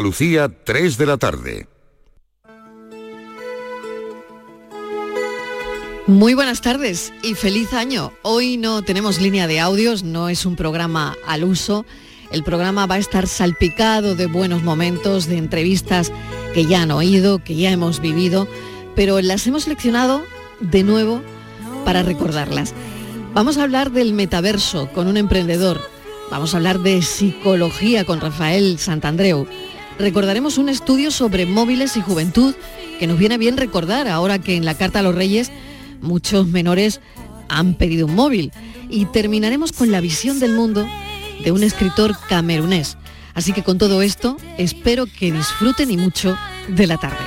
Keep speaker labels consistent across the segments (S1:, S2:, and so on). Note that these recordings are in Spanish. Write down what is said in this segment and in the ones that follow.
S1: Lucía, 3 de la tarde.
S2: Muy buenas tardes y feliz año. Hoy no tenemos línea de audios, no es un programa al uso. El programa va a estar salpicado de buenos momentos, de entrevistas que ya han oído, que ya hemos vivido, pero las hemos seleccionado de nuevo para recordarlas. Vamos a hablar del metaverso con un emprendedor. Vamos a hablar de psicología con Rafael Santandreu. Recordaremos un estudio sobre móviles y juventud que nos viene bien recordar ahora que en la Carta a los Reyes muchos menores han pedido un móvil. Y terminaremos con la visión del mundo de un escritor camerunés. Así que con todo esto, espero que disfruten y mucho de la tarde.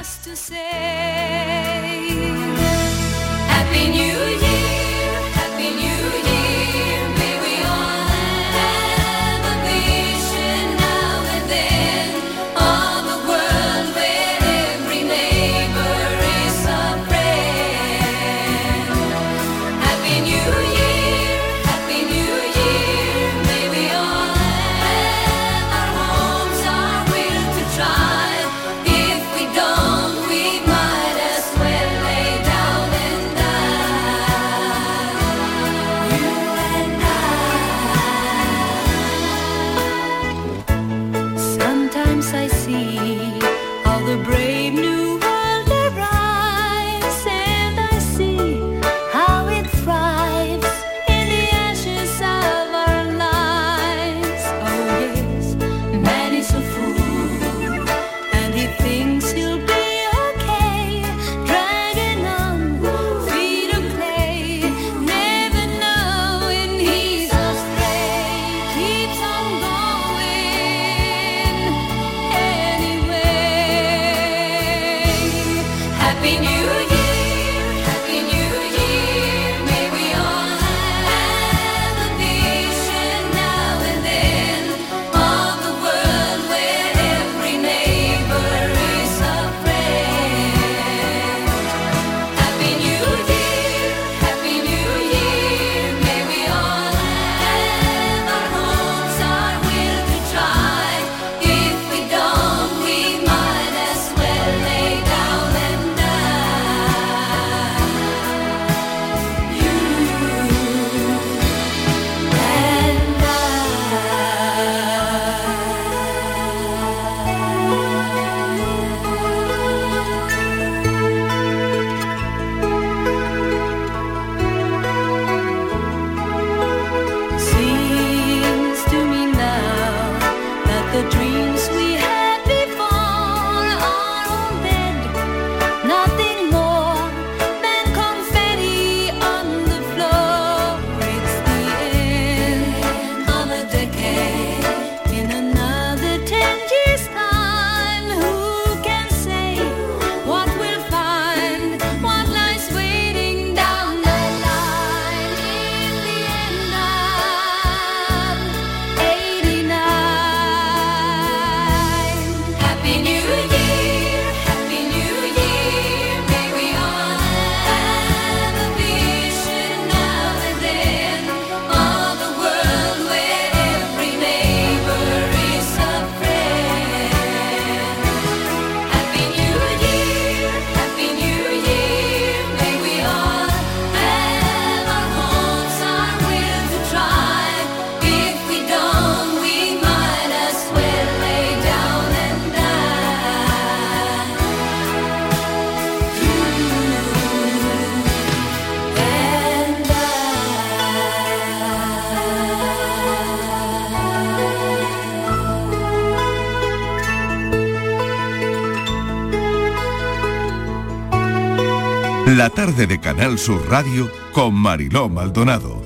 S1: Tarde de Canal Sur Radio con Mariló Maldonado.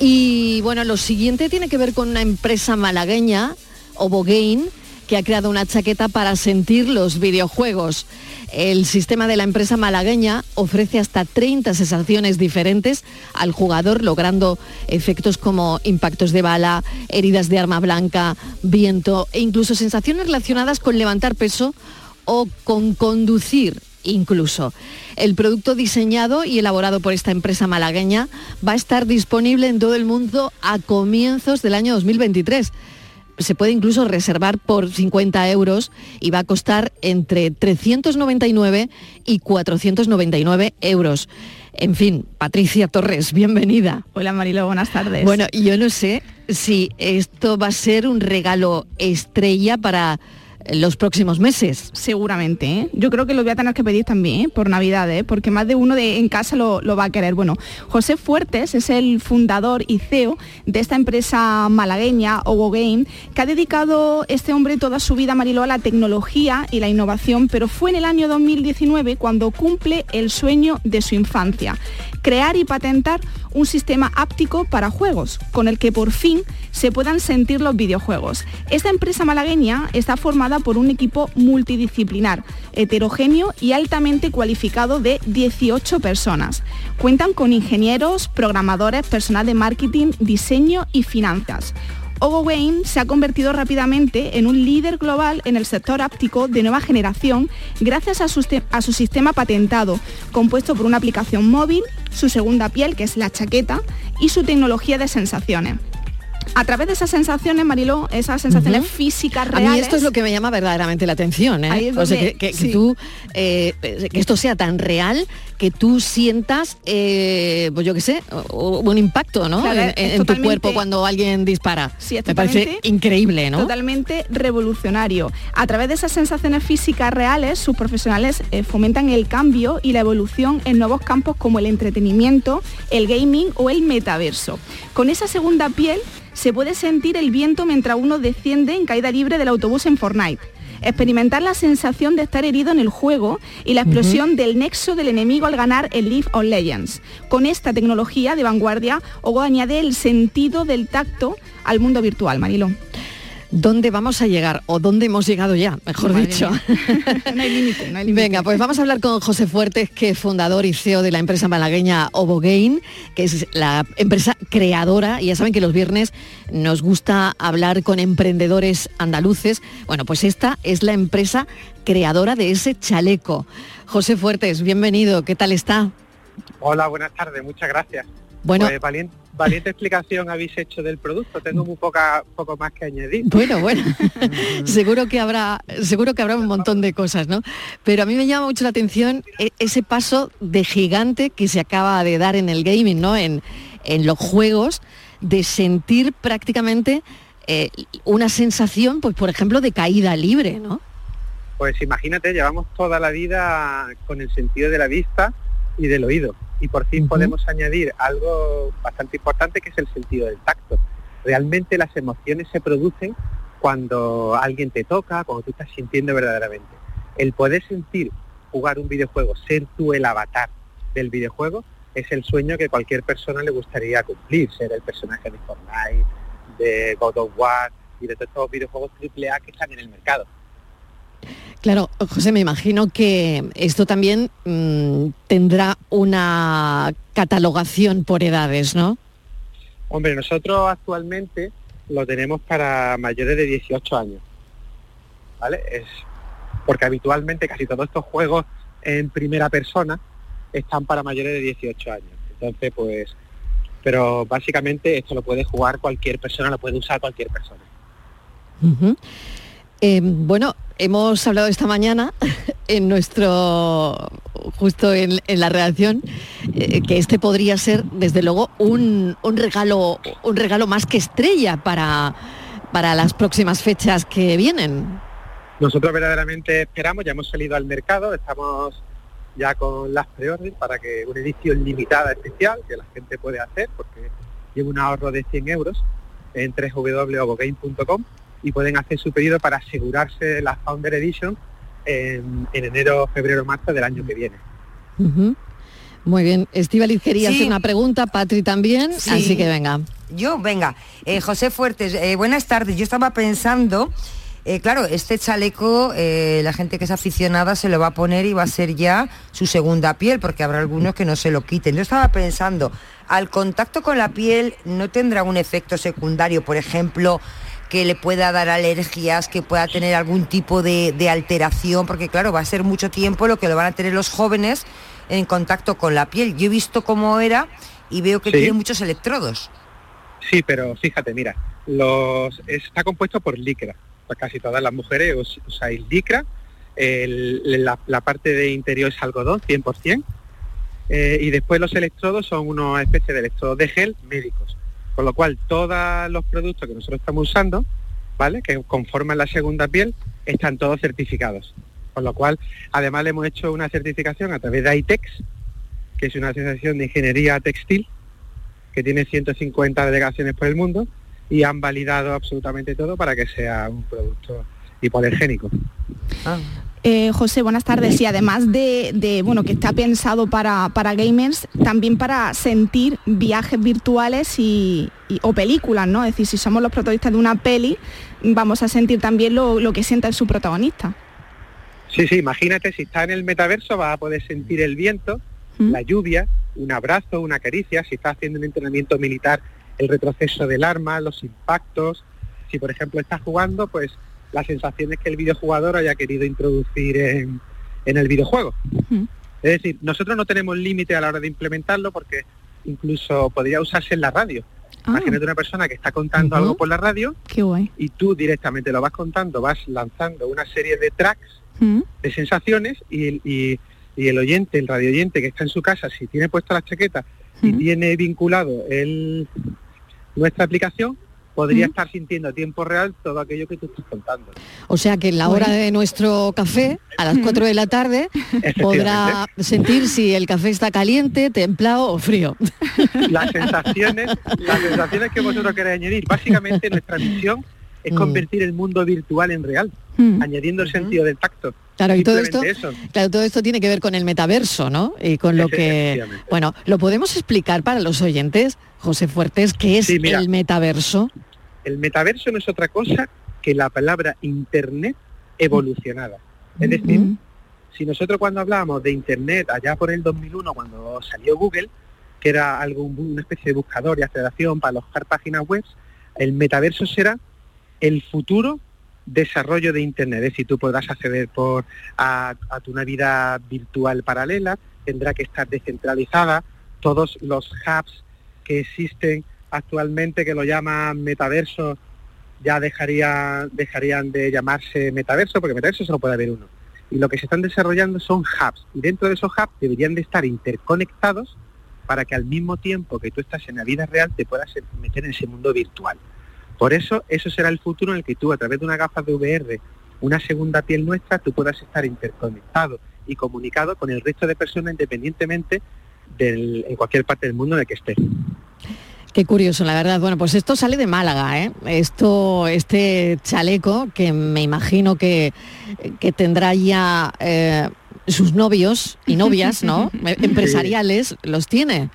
S2: Y bueno, lo siguiente tiene que ver con una empresa malagueña, Obogain, que ha creado una chaqueta para sentir los videojuegos. El sistema de la empresa malagueña ofrece hasta 30 sensaciones diferentes al jugador, logrando efectos como impactos de bala, heridas de arma blanca, viento e incluso sensaciones relacionadas con levantar peso o con conducir incluso. El producto diseñado y elaborado por esta empresa malagueña va a estar disponible en todo el mundo a comienzos del año 2023.
S3: se puede incluso reservar por 50 euros y va a costar entre 399 y 499 euros. En fin, Patricia Torres, bienvenida.
S4: Hola Marilo, buenas tardes.
S3: Bueno, yo no sé si esto va a ser un regalo estrella para los próximos meses.
S4: Seguramente, ¿eh? yo creo que lo voy a tener que pedir también ¿eh? por Navidad, ¿eh? porque más de uno de, en casa lo, va a querer. Bueno, José Fuertes es el fundador y CEO de esta empresa malagueña, Ogo Game, que ha dedicado este hombre toda su vida, Mariló, a la tecnología y la innovación, pero fue en el año 2019 cuando cumple el sueño de su infancia, crear y patentar un sistema áptico para juegos, con el que por fin se puedan sentir los videojuegos. Esta empresa malagueña está formada por un equipo multidisciplinar, heterogéneo y altamente cualificado de 18 personas. Cuentan con ingenieros, programadores, personal de marketing, diseño y finanzas. Ogo Wayne se ha convertido rápidamente en un líder global en el sector áptico de nueva generación gracias a su, a su, sistema patentado, compuesto por una aplicación móvil, su segunda piel, que es la chaqueta, y su tecnología de sensaciones a través de esas sensaciones, Mariló, esas sensaciones físicas reales.
S3: A mí esto es lo que me llama verdaderamente la atención, ¿eh? o sea, que, tú, eh, que esto sea tan real que tú sientas, eh, pues yo qué sé, un impacto ¿no? en, tu cuerpo cuando alguien dispara.
S4: Sí,
S3: Me parece increíble, ¿no?
S4: Totalmente revolucionario. A través de esas sensaciones físicas reales, sus profesionales eh, fomentan el cambio y la evolución en nuevos campos como el entretenimiento, el gaming o el metaverso. Con esa segunda piel se puede sentir el viento mientras uno desciende en caída libre del autobús en Fortnite experimentar la sensación de estar herido en el juego y la explosión del nexo del enemigo al ganar el League of Legends. Con esta tecnología de vanguardia, Ogo añade el sentido del tacto al mundo virtual, Marilo.
S3: ¿Dónde vamos a llegar? ¿O dónde hemos llegado ya, mejor dicho?
S4: no hay límite, no hay
S3: Venga, pues vamos a hablar con José Fuertes, que es fundador y CEO de la empresa malagueña Obogain, que es la empresa creadora. Y ya saben que los viernes nos gusta hablar con emprendedores andaluces. Bueno, pues esta es la empresa creadora de ese chaleco. José Fuertes, bienvenido, ¿qué tal está?
S5: Hola, buenas tardes, muchas gracias. Bueno, pues, valiente, valiente explicación habéis hecho del producto. Tengo muy poca, poco más que añadir.
S3: Bueno, bueno, seguro que habrá, seguro que habrá un montón de cosas, ¿no? Pero a mí me llama mucho la atención e, ese paso de gigante que se acaba de dar en el gaming, ¿no? En, en los juegos, de sentir prácticamente eh, una sensación, pues por ejemplo, de caída libre, ¿no?
S5: Pues imagínate, llevamos toda la vida con el sentido de la vista y del oído y por fin podemos añadir algo bastante importante que es el sentido del tacto. Realmente las emociones se producen cuando alguien te toca, cuando tú estás sintiendo verdaderamente. El poder sentir jugar un videojuego, ser tú el avatar del videojuego, es el sueño que cualquier persona le gustaría cumplir, ser el personaje de Fortnite, de God of War y de todos estos videojuegos AAA que están en el mercado.
S3: Claro, José, me imagino que esto también mm, tendrá una catalogación por edades, ¿no?
S5: Hombre, nosotros actualmente lo tenemos para mayores de 18 años. ¿Vale? Es porque habitualmente casi todos estos juegos en primera persona están para mayores de 18 años. Entonces, pues, pero básicamente esto lo puede jugar cualquier persona, lo puede usar cualquier persona.
S3: Eh, bueno, hemos hablado esta mañana en nuestro, justo en, la redacción, eh, que este podría ser, desde luego, un, regalo, un regalo más que estrella para, para las próximas fechas que vienen.
S5: Nosotros verdaderamente esperamos, ya hemos salido al mercado, estamos ya con las preórdenes para que una edición limitada especial que la gente puede hacer, porque lleva un ahorro de 100 euros en www.ogogame.com y pueden hacer su pedido para asegurarse la Founder Edition en, enero, febrero, marzo del año que viene.
S3: Muy bien. Estivaliz quería hacer una pregunta, Patri también, así que venga.
S6: Yo, venga. Eh, José Fuertes, eh, buenas tardes. Yo estaba pensando, eh, claro, este chaleco, la gente que es aficionada se lo va a poner y va a ser ya su segunda piel, porque habrá algunos que no se lo quiten. Yo estaba pensando, al contacto con la piel no tendrá un efecto secundario, por ejemplo, que le pueda dar alergias, que pueda tener algún tipo de, alteración, porque claro, va a ser mucho tiempo lo que lo van a tener los jóvenes en contacto con la piel. Yo he visto cómo era y veo que tiene muchos electrodos.
S5: Sí, pero fíjate, mira, los, está compuesto por licra. Pues casi todas las mujeres us- usáis licra. El- la, la parte de interior es algodón, 100%. eh, y después los electrodos son una especie de electrodos de gel médicos. Con lo cual, todos los productos que nosotros estamos usando, ¿vale? Que conforman la segunda piel, están todos certificados. Con lo cual, además le hemos hecho una certificación a través de ITEX, que es una asociación de ingeniería textil, que tiene 150 delegaciones por el mundo, y han validado absolutamente todo para que sea un producto hipoalergénico.
S6: Ah.
S4: Eh, José, buenas tardes. Y además de, de, bueno, que está pensado para, para gamers, también para sentir viajes virtuales y, y- o películas, ¿no? Es decir, si somos los protagonistas de una peli, vamos a sentir también lo, lo que sienta su protagonista.
S5: Sí, sí, imagínate, si está en el metaverso vas a poder sentir el viento,
S4: ¿Mm?
S5: la lluvia, un abrazo, una caricia, si estás haciendo un entrenamiento militar, el retroceso del arma, los impactos, si por ejemplo estás jugando, pues las sensaciones que el videojugador haya querido introducir en, en el videojuego. Es decir, nosotros no tenemos límite a la hora de implementarlo porque incluso podría usarse en la radio.
S4: Ah,
S5: Imagínate una persona que está contando algo por la radio
S4: qué guay.
S5: y tú directamente lo vas contando, vas lanzando una serie de tracks de sensaciones y el, y, y el oyente, el radio oyente que está en su casa, si tiene puesta la chaqueta y tiene vinculado el, nuestra aplicación, podría
S4: ¿Mm?
S5: estar sintiendo a tiempo real todo aquello que tú estás contando.
S3: O sea que en la hora de nuestro café, a las 4 de la tarde, podrá sentir si el café está caliente, templado o frío.
S5: Las sensaciones, las sensaciones que vosotros queréis añadir, básicamente nuestra misión es
S3: Mm.
S5: convertir el mundo virtual en real,
S4: ¿Mm?
S5: añadiendo el sentido del tacto.
S3: Claro, y todo esto,
S5: eso.
S3: claro, todo esto tiene que ver con el metaverso, ¿no? Y con lo que, bueno, lo podemos explicar para los oyentes, José Fuertes, qué es
S5: Sí, mira.
S3: el metaverso.
S5: El metaverso no es otra cosa que la palabra Internet evolucionada. Es decir, si nosotros cuando hablábamos de Internet allá por el 2001, cuando salió Google, que era algo, una especie de buscador y aceleración para alojar páginas web, el metaverso será el futuro desarrollo de Internet. Es decir, tú podrás acceder por, a, a tu una vida virtual paralela, tendrá que estar descentralizada, todos los hubs que existen actualmente, que lo llaman metaverso, ya dejaría, dejarían de llamarse metaverso, porque metaverso solo puede haber uno. Y lo que se están desarrollando son hubs. Y dentro de esos hubs deberían de estar interconectados para que al mismo tiempo que tú estás en la vida real te puedas meter en ese mundo virtual. Por eso, eso será el futuro en el que tú, a través de una gafa de VR, una segunda piel nuestra, tú puedas estar interconectado y comunicado con el resto de personas independientemente del, en cualquier parte del mundo en el que estés.
S3: Qué curioso, la verdad. Bueno, pues esto sale de Málaga, ¿eh? Esto, este chaleco, que me imagino que, que tendrá ya eh, sus novios y novias, ¿no? Empresariales, los tiene.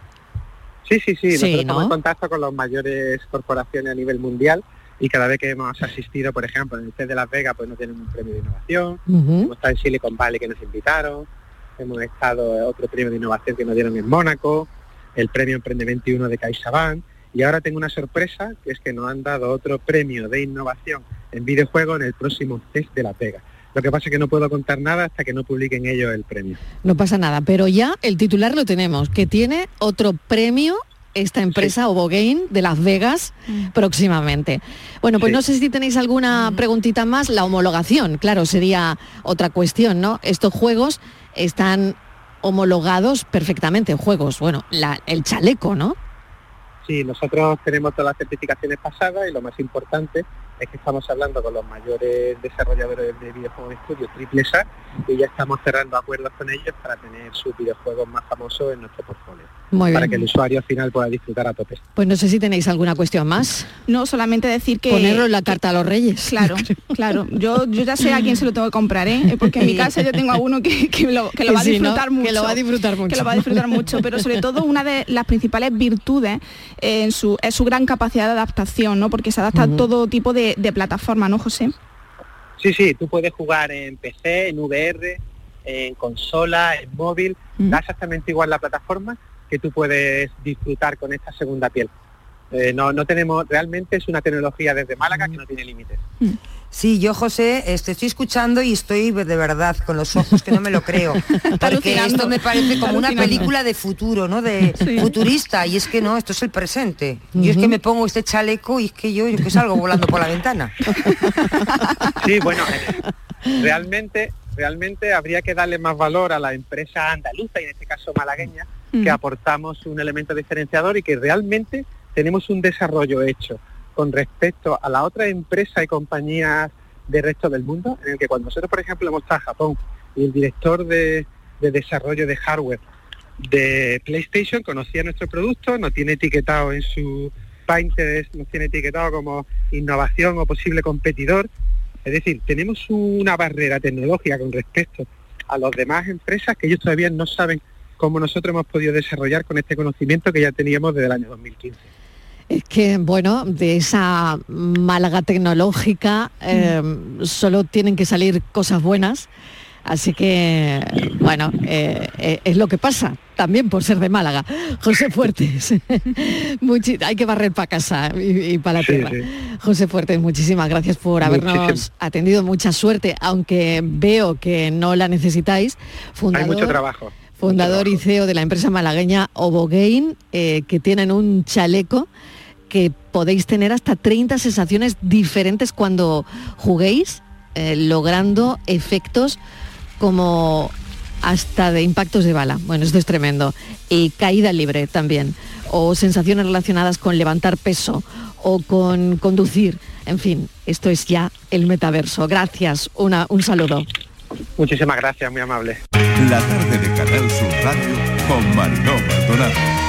S5: Sí, sí, sí.
S3: Sí,
S5: Nosotros
S3: ¿no?
S5: estamos en contacto con las mayores corporaciones a nivel mundial y cada vez que hemos asistido, por ejemplo, en el CES de Las Vegas, pues nos tienen un premio de innovación. Hemos estado en Silicon Valley que nos invitaron. Hemos estado en otro premio de innovación que nos dieron en Mónaco, el premio Emprende 21 de CaixaBank. Y ahora tengo una sorpresa, que es que nos han dado otro premio de innovación en videojuegos en el próximo CES de Las Vegas. Lo que pasa es que no puedo contar nada hasta que no publiquen ellos el premio.
S3: No pasa nada, pero ya el titular lo tenemos, que tiene otro premio esta empresa Obogain de Las Vegas próximamente. Bueno, pues
S5: Sí.
S3: no sé si tenéis alguna preguntita más. La homologación, claro, sería otra cuestión, ¿no? Estos juegos están homologados perfectamente, juegos, bueno, la- el chaleco, ¿no?
S5: Sí, nosotros tenemos todas las certificaciones pasadas y lo más importante es que estamos hablando con los mayores desarrolladores de videojuegos de estudio triple A y ya estamos cerrando acuerdos con ellos para tener sus videojuegos más famosos en nuestro portfolio,
S3: Muy
S5: para que el usuario al final pueda disfrutar a tope.
S3: Pues no sé si tenéis alguna cuestión más.
S4: No, solamente decir que...
S3: Ponerlo en la carta a los reyes.
S4: Claro, claro. Yo, yo ya sé a quién se lo tengo que comprar, ¿eh? Porque en mi casa yo tengo a uno que, que lo, que lo va a
S3: Sí, ¿no?
S4: disfrutar mucho.
S3: Que lo va a disfrutar mucho.
S4: Que lo va a disfrutar mucho, pero sobre todo una de las principales virtudes en su, es su gran capacidad de adaptación, ¿no? Porque se adapta a todo tipo de, de plataforma, ¿no, José?
S5: Sí, sí, tú puedes jugar en PC, en VR, en consola, en móvil,
S4: Mm.
S5: da exactamente igual la plataforma que tú puedes disfrutar con esta segunda piel. Eh, no, no tenemos, realmente es una tecnología desde Málaga que no tiene límites.
S6: Sí, yo José, este, estoy escuchando y estoy de verdad con los ojos que no me lo creo. porque esto me parece como una película de futuro, ¿no? De futurista. Y es que no, esto es el presente. Yo es que me pongo este chaleco y es que yo, yo que salgo volando por la ventana.
S5: Sí, bueno, eh, realmente, realmente habría que darle más valor a la empresa andaluza y en este caso malagueña, que aportamos un elemento diferenciador y que realmente tenemos un desarrollo hecho con respecto a la otra empresa y compañías del resto del mundo, en el que cuando nosotros, por ejemplo, hemos estado a Japón y el director de, desarrollo de hardware de PlayStation conocía nuestro producto, nos tiene etiquetado en su Pinterest, nos tiene etiquetado como innovación o posible competidor. Es decir, tenemos una barrera tecnológica con respecto a las demás empresas que ellos todavía no saben cómo nosotros hemos podido desarrollar con este conocimiento que ya teníamos desde el año 2015.
S3: Es que, bueno, de esa Málaga tecnológica eh, solo tienen que salir cosas buenas. Así que, bueno, eh, eh, es lo que pasa, también por ser de Málaga. José Fuertes, hay que barrer para casa y, para la tierra. José Fuertes, muchísimas gracias por habernos atendido. Mucha suerte, aunque veo que no la necesitáis.
S5: Fundador, hay mucho trabajo.
S3: Fundador y CEO de la empresa malagueña Obogain, que tienen un chaleco que podéis tener hasta 30 sensaciones diferentes cuando juguéis, eh, logrando efectos como hasta de impactos de bala. Bueno, esto es tremendo. Y caída libre también. O sensaciones relacionadas con levantar peso o con conducir. En fin, esto es ya el metaverso. Gracias. Una, un saludo.
S5: Muchísimas gracias, muy amable.
S7: La tarde de Canal Sur Radio con Mariló Maldonado.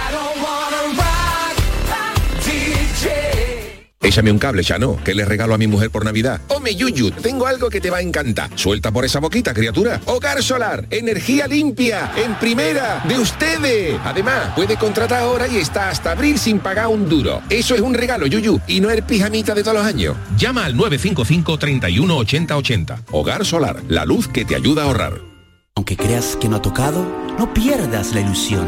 S8: Échame un cable, ya no, que le regalo a mi mujer por Navidad. Ome Yuyu, tengo algo que te va a encantar. Suelta por esa boquita, criatura. Hogar solar, energía limpia, en primera, de ustedes. Además, puede contratar ahora y está hasta abril sin pagar un duro. Eso es un regalo, Yuyu, y no el pijamita de todos los años. Llama al 955 31 80 80. Hogar solar, la luz que te ayuda a ahorrar.
S9: Aunque creas que no ha tocado, no pierdas la ilusión.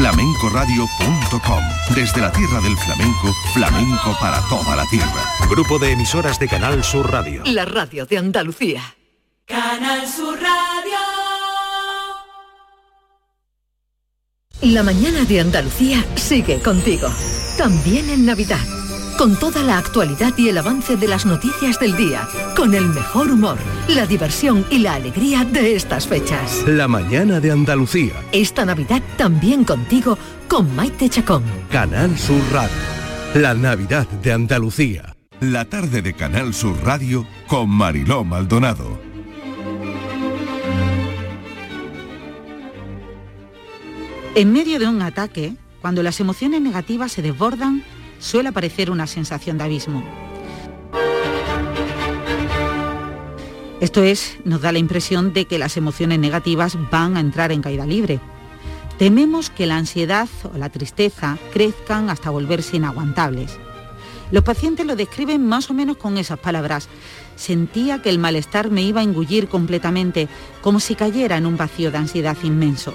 S1: flamencoradio.com. Desde la tierra del flamenco, flamenco para toda la tierra.
S10: Grupo de emisoras de Canal Sur Radio.
S11: La radio de Andalucía.
S12: Canal Sur Radio.
S11: La mañana de Andalucía sigue contigo. También en Navidad. Con toda la actualidad y el avance de las noticias del día. Con el mejor humor, la diversión y la alegría de estas fechas.
S1: La mañana de Andalucía.
S11: Esta Navidad también contigo con Maite Chacón.
S1: Canal Sur Radio. La Navidad de Andalucía. La tarde de Canal Sur Radio con Mariló Maldonado.
S13: En medio de un ataque, cuando las emociones negativas se desbordan, suele aparecer una sensación de abismo. Esto es, nos da la impresión de que las emociones negativas van a entrar en caída libre. Tememos que la ansiedad o la tristeza crezcan hasta volverse inaguantables. Los pacientes lo describen más o menos con esas palabras. Sentía que el malestar me iba a engullir completamente, como si cayera en un vacío de ansiedad inmenso.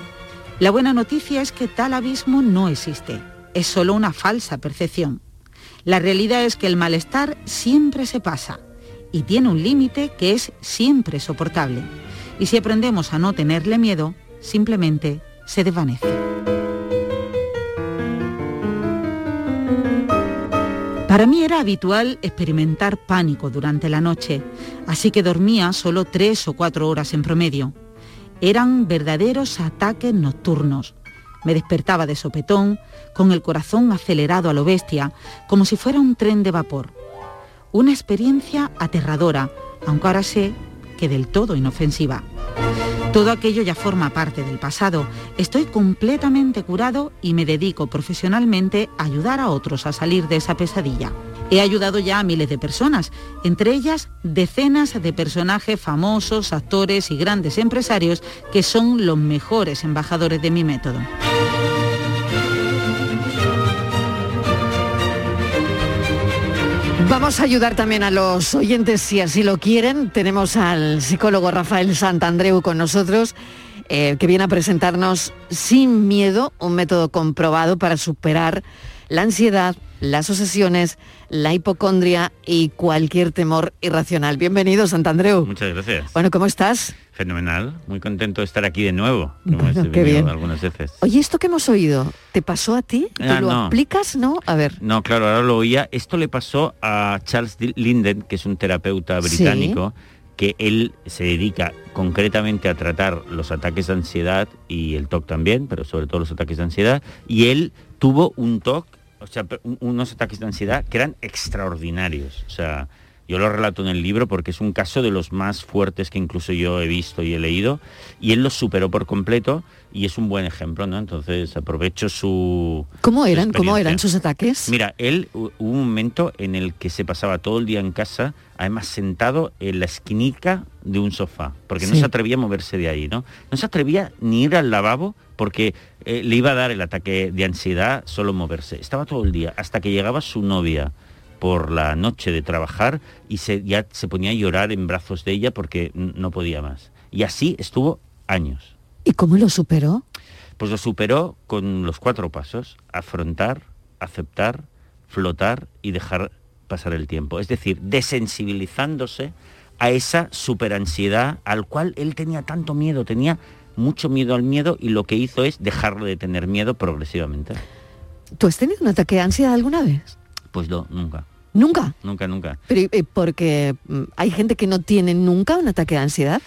S13: La buena noticia es que tal abismo no existe es solo una falsa percepción. La realidad es que el malestar siempre se pasa y tiene un límite que es siempre soportable. Y si aprendemos a no tenerle miedo, simplemente se desvanece. Para mí era habitual experimentar pánico durante la noche, así que dormía solo tres o cuatro horas en promedio. Eran verdaderos ataques nocturnos me despertaba de sopetón, con el corazón acelerado a lo bestia, como si fuera un tren de vapor. Una experiencia aterradora, aunque ahora sé que del todo inofensiva. Todo aquello ya forma parte del pasado. Estoy completamente curado y me dedico profesionalmente a ayudar a otros a salir de esa pesadilla. He ayudado ya a miles de personas, entre ellas decenas de personajes famosos, actores y grandes empresarios que son los mejores embajadores de mi método.
S3: Vamos a ayudar también a los oyentes si así lo quieren. Tenemos al psicólogo Rafael Santandreu con nosotros, eh, que viene a presentarnos sin miedo un método comprobado para superar la ansiedad, las obsesiones, la hipocondria y cualquier temor irracional. Bienvenido, Santandreu.
S14: Muchas gracias.
S3: Bueno, ¿cómo estás?
S14: Fenomenal, muy contento de estar aquí de nuevo.
S3: Bueno, qué bien.
S14: Algunas veces.
S3: Oye, esto que hemos oído, ¿te pasó a ti? ¿Te
S14: Ah,
S3: lo
S14: no.
S3: explicas, no? A ver.
S14: No, claro, ahora lo oía. Esto le pasó a Charles Linden, que es un terapeuta
S3: Sí.
S14: británico, que él se dedica concretamente a tratar los ataques de ansiedad y el TOC también, pero sobre todo los ataques de ansiedad. Y él tuvo un TOC, o sea, unos ataques de ansiedad que eran extraordinarios. O sea, yo lo relato en el libro porque es un caso de los más fuertes que incluso yo he visto y he leído. Y él los superó por completo y es un buen ejemplo, ¿no? Entonces aprovecho su...
S3: ¿Cómo
S14: su
S3: eran? ¿Cómo eran sus ataques?
S14: Mira, él hu- hubo un momento en el que se pasaba todo el día en casa, además sentado en la esquinica de un sofá, porque no se atrevía a moverse de ahí, ¿no? No se atrevía ni ir al lavabo porque eh, le iba a dar el ataque de ansiedad solo moverse. Estaba todo el día, hasta que llegaba su novia por la noche de trabajar y se, ya se ponía a llorar en brazos de ella porque no podía más. Y así estuvo años.
S3: ¿Y cómo lo superó?
S14: Pues lo superó con los cuatro pasos, afrontar, aceptar, flotar y dejar pasar el tiempo. Es decir, desensibilizándose a esa superansiedad al cual él tenía tanto miedo, tenía mucho miedo al miedo y lo que hizo es dejarlo de tener miedo progresivamente.
S3: ¿Tú has tenido un ataque de ansiedad alguna vez?
S14: Pues no, nunca,
S3: ¿Nunca?
S14: nunca, nunca.
S3: Pero eh, porque mm, hay gente que no tiene nunca un ataque de ansiedad.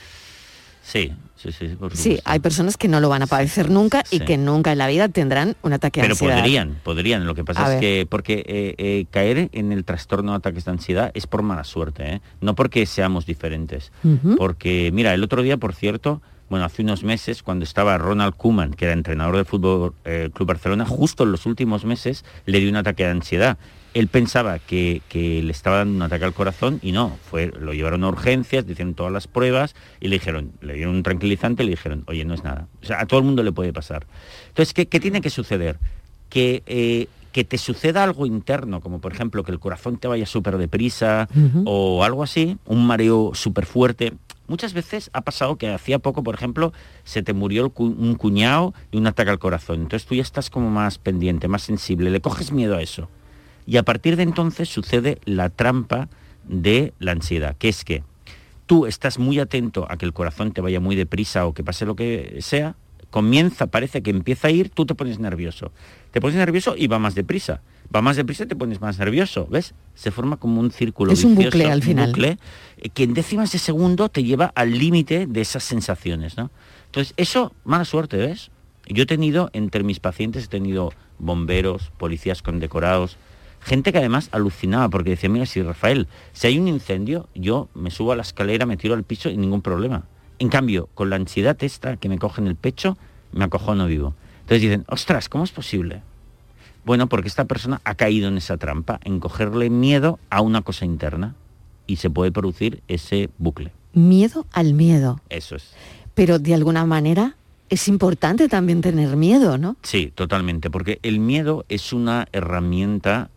S14: Sí, sí, sí, por
S3: Sí, hay personas que no lo van a padecer nunca y
S14: Sí.
S3: que nunca en la vida tendrán un ataque de
S14: Pero
S3: ansiedad.
S14: podrían, podrían. Lo que pasa
S3: A
S14: es
S3: ver.
S14: que porque eh, eh, caer en el trastorno de ataques de ansiedad es por mala suerte, ¿eh? no porque seamos diferentes. Porque, mira, el otro día, por cierto, bueno, hace unos meses, cuando estaba Ronald Koeman, que era entrenador del Fútbol eh, Club Barcelona, justo en los últimos meses le dio un ataque de ansiedad. Él pensaba que, que le estaba dando un ataque al corazón y no, fue, lo llevaron a urgencias, le hicieron todas las pruebas y le dijeron, le dieron un tranquilizante y le dijeron, oye, no es nada. O sea, a todo el mundo le puede pasar. Entonces, ¿qué, qué tiene que suceder? Que, eh, que te suceda algo interno, como por ejemplo que el corazón te vaya súper deprisa
S15: Ujú.
S14: o algo así, un mareo súper fuerte. Muchas veces ha pasado que hacía poco, por ejemplo, se te murió un cuñado de un ataque al corazón. Entonces tú ya estás como más pendiente, más sensible, le coges miedo a eso. Y a partir de entonces sucede la trampa de la ansiedad, que es que tú estás muy atento a que el corazón te vaya muy deprisa o que pase lo que sea, comienza, parece que empieza a ir, tú te pones nervioso. Te pones nervioso y va más deprisa. Va más deprisa y te pones más nervioso, ¿ves? Se forma como un círculo
S3: Es un
S14: vicioso,
S3: bucle al final.
S14: bucle, eh, que en décimas de segundo te lleva al límite de esas sensaciones, ¿no? Entonces, eso, mala suerte, ¿ves? Yo he tenido, entre mis pacientes, he tenido bomberos, policías condecorados, gente que además alucinaba porque decía, mira, si Rafael, si hay un incendio, yo me subo a la escalera, me tiro al piso y ningún problema. En cambio, con la ansiedad esta que me coge en el pecho, me acojono vivo. Entonces dicen, ostras, ¿cómo es posible? Bueno, porque esta persona ha caído en esa trampa, en cogerle miedo a una cosa interna y se puede producir ese bucle.
S3: Miedo al miedo.
S14: Eso es.
S3: Pero de alguna manera es importante también tener miedo, ¿no?
S14: Sí, totalmente, porque el miedo es una herramienta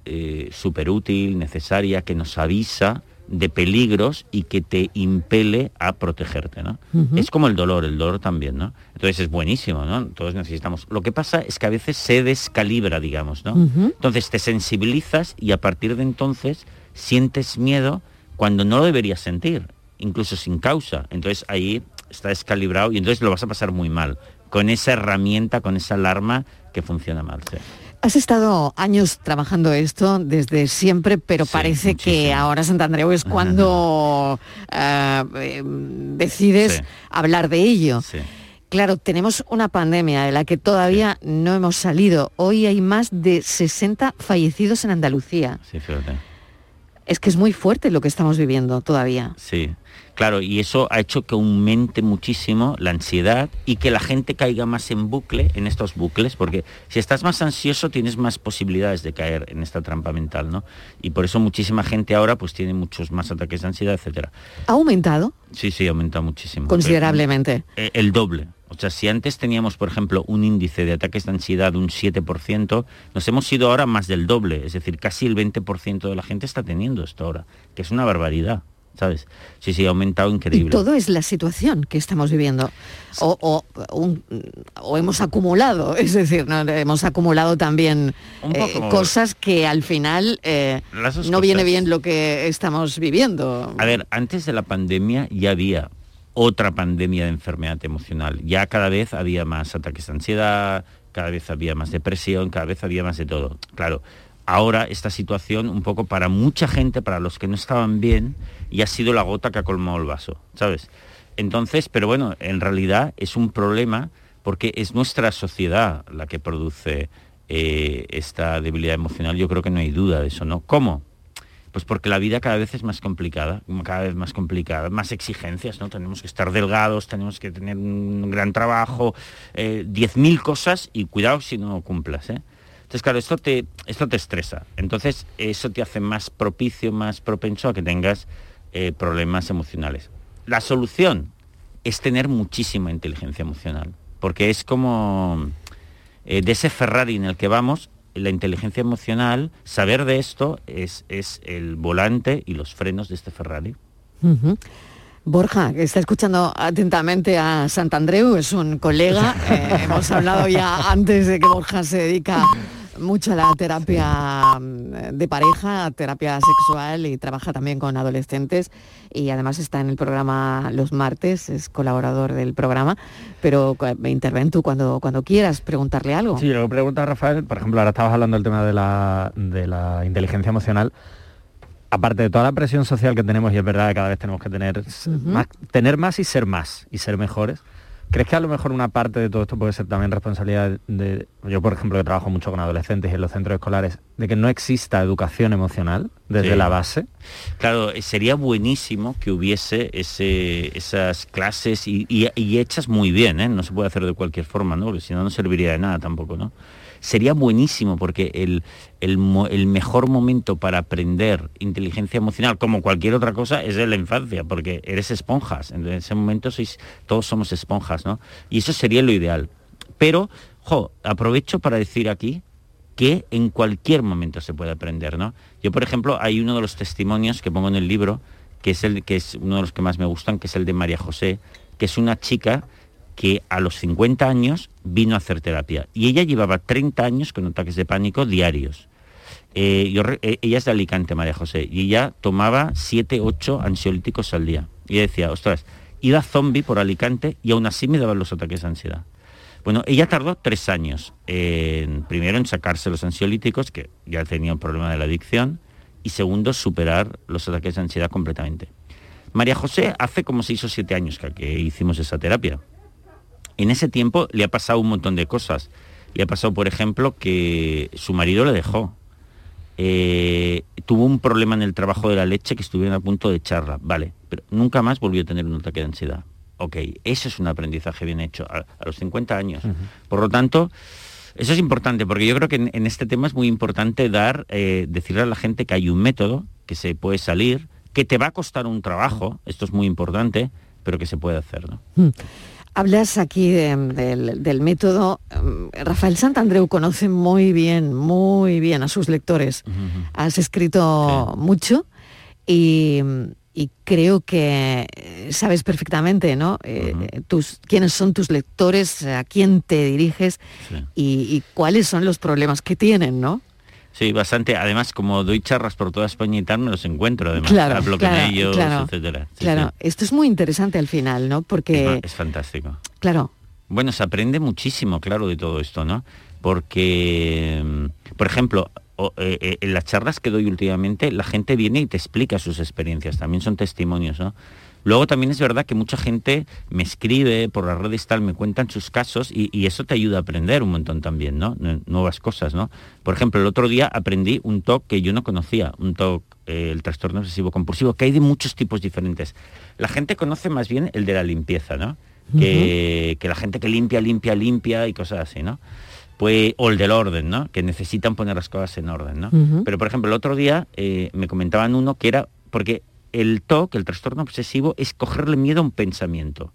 S14: súper útil, necesaria, que nos avisa de peligros y que te impele a protegerte, ¿no? Es como el dolor, el dolor también, ¿no? Entonces es buenísimo, ¿no? Todos necesitamos. Lo que pasa es que a veces se descalibra, digamos, ¿no? Entonces te sensibilizas y a partir de entonces sientes miedo cuando no lo deberías sentir, incluso sin causa. Entonces ahí está descalibrado y entonces lo vas a pasar muy mal con esa herramienta, con esa alarma que funciona mal. sí.
S3: Has estado años trabajando esto desde siempre, pero parece que ahora Sant Andreu es cuando eh, eh, decides
S14: Sí.
S3: hablar de ello.
S14: Sí.
S3: Claro, tenemos una pandemia de la que todavía no hemos salido. Hoy hay más de 60 fallecidos en Andalucía.
S14: Sí, fíjate.
S3: Es que es muy fuerte lo que estamos viviendo todavía.
S14: Sí, claro, y eso ha hecho que aumente muchísimo la ansiedad y que la gente caiga más en bucle, en estos bucles, porque si estás más ansioso tienes más posibilidades de caer en esta trampa mental, ¿no? Y por eso muchísima gente ahora pues tiene muchos más ataques de ansiedad, etcétera.
S3: ¿Ha aumentado?
S14: Sí, sí, aumenta muchísimo.
S3: Considerablemente.
S14: El doble. O sea, si antes teníamos, por ejemplo, un índice de ataques de ansiedad de un 7%, nos hemos ido ahora más del doble. Es decir, casi el 20% de la gente está teniendo esto ahora, que es una barbaridad, ¿sabes? Sí, sí, ha aumentado
S3: Y
S14: increíble.
S3: todo es la situación que estamos viviendo. O, o- un- o hemos acumulado, es decir, ¿no? hemos acumulado también eh, cosas que al final eh, no viene bien lo que estamos viviendo.
S14: A ver, antes de la pandemia ya había otra pandemia de enfermedad emocional. Ya cada vez había más ataques de ansiedad, cada vez había más depresión, cada vez había más de todo. Claro, ahora esta situación un poco para mucha gente, para los que no estaban bien, y ha sido la gota que ha colmado el vaso, ¿sabes? Entonces, pero bueno, en realidad es un problema porque es nuestra sociedad la que produce eh, esta debilidad emocional. Yo creo que no hay duda de eso, ¿no? ¿Cómo? Pues porque la vida cada vez es más complicada, cada vez más complicada, más exigencias, ¿no? Tenemos que estar delgados, tenemos que tener un gran trabajo, eh, 10.000 cosas y cuidado si no cumplas, ¿eh? Entonces, claro, esto te, esto te estresa. Entonces, eso te hace más propicio, más propenso a que tengas eh, problemas emocionales. La solución es tener muchísima inteligencia emocional. porque es como eh, de ese Ferrari en el que vamos, la inteligencia emocional, saber de esto es, es el volante y los frenos de este Ferrari.
S3: Borja, que está escuchando atentamente a Santandreu, es un colega. eh, hemos hablado ya antes de que Borja se dedica mucho a la terapia mm, de pareja, terapia sexual y trabaja también con adolescentes y además está en el programa los martes, es colaborador del programa, pero interven tú cuando, cuando quieras preguntarle algo.
S15: Sí, lo que pregunta Rafael, por ejemplo, ahora estabas hablando del tema de la, de la inteligencia emocional. Aparte de toda la presión social que tenemos, y es verdad que cada vez tenemos que tener, más, tener más y ser más, y ser mejores, ¿crees que a lo mejor una parte de todo esto puede ser también responsabilidad de, yo por ejemplo que trabajo mucho con adolescentes y en los centros escolares, de que no exista educación emocional desde
S14: Sí.
S15: la base?
S14: Claro, eh, sería buenísimo que hubiese ese, esas clases y, y- y hechas muy bien, ¿eh? no se puede hacer de cualquier forma, ¿no? porque si no, no serviría de nada tampoco. ¿no? Sería buenísimo porque el, el mejor momento para aprender inteligencia emocional, como cualquier otra cosa, es en la infancia, porque eres esponjas. En ese momento sois, todos somos esponjas, ¿no? Y eso sería lo ideal. Pero, jo, aprovecho para decir aquí que en cualquier momento se puede aprender, ¿no? Yo, por ejemplo, hay uno de los testimonios que pongo en el libro, que es el que es uno de los que más me gustan, que es el de María José, que es una chica que a los 50 años vino a hacer terapia y ella llevaba 30 años con ataques de pánico diarios. Eh, eh, ella es de Alicante, María José, y ella tomaba 7, 8 ansiolíticos al día. Y decía, ostras, iba zombie por Alicante y aún así me daban los ataques de ansiedad. Bueno, ella tardó tres años, en, primero en sacarse los ansiolíticos, que ya tenía un problema de la adicción, y segundo, superar los ataques de ansiedad completamente. María José hace como seis o siete años que hicimos esa terapia. En ese tiempo le ha pasado un montón de cosas. Le ha pasado, por ejemplo, que su marido le dejó. Eh, tuvo un problema en el trabajo de la leche que estuvieron a punto de echarla. Vale, pero nunca más volvió a tener un ataque de ansiedad. Ok, eso es un aprendizaje bien hecho a, a los 50 años. Por lo tanto, eso es importante, porque yo creo que en, en este tema es muy importante dar, eh, decirle a la gente que hay un método, que se puede salir, que te va a costar un trabajo, esto es muy importante, pero que se puede hacer. ¿no?
S3: Hablas aquí de- del, del método. mm, Rafael Santandreu conoce muy bien, muy bien a sus lectores. Has escrito mucho y, y creo que eh, sabes perfectamente, ¿no? Eh, tus, quiénes son tus lectores, a quién te diriges y, y cuáles son los problemas que tienen, ¿no?
S14: Sí, bastante. Además, como doy charlas por toda España y tal, me los encuentro, además.
S3: Claro,
S14: Hablo
S3: claro,
S14: con ellos,
S3: claro,
S14: etcétera. Sí,
S3: claro,
S14: sí.
S3: esto es muy interesante al final, ¿no? Porque,
S14: Es fantástico.
S3: claro,
S14: Bueno, se aprende muchísimo, claro, de todo esto, ¿no? Porque, mm, por ejemplo, o- eh, eh, en las charlas que doy últimamente, la gente viene y te explica sus experiencias, también son testimonios, ¿no? Luego también es verdad que mucha gente me escribe por las redes tal, me cuentan sus casos y, y eso te ayuda a aprender un montón también, ¿no? Nue- Nuevas cosas, ¿no? Por ejemplo, el otro día aprendí un TOC que yo no conocía, un TOC, eh, el trastorno obsesivo compulsivo, que hay de muchos tipos diferentes. La gente conoce más bien el de la limpieza, ¿no? Que, que la gente que limpia, limpia, limpia y cosas así, ¿no? Pues, o el del orden, ¿no? Que necesitan poner las cosas en orden, ¿no? Pero, por ejemplo, el otro día eh, me comentaban uno que era, porque el TOC, el trastorno obsesivo, es cogerle miedo a un pensamiento,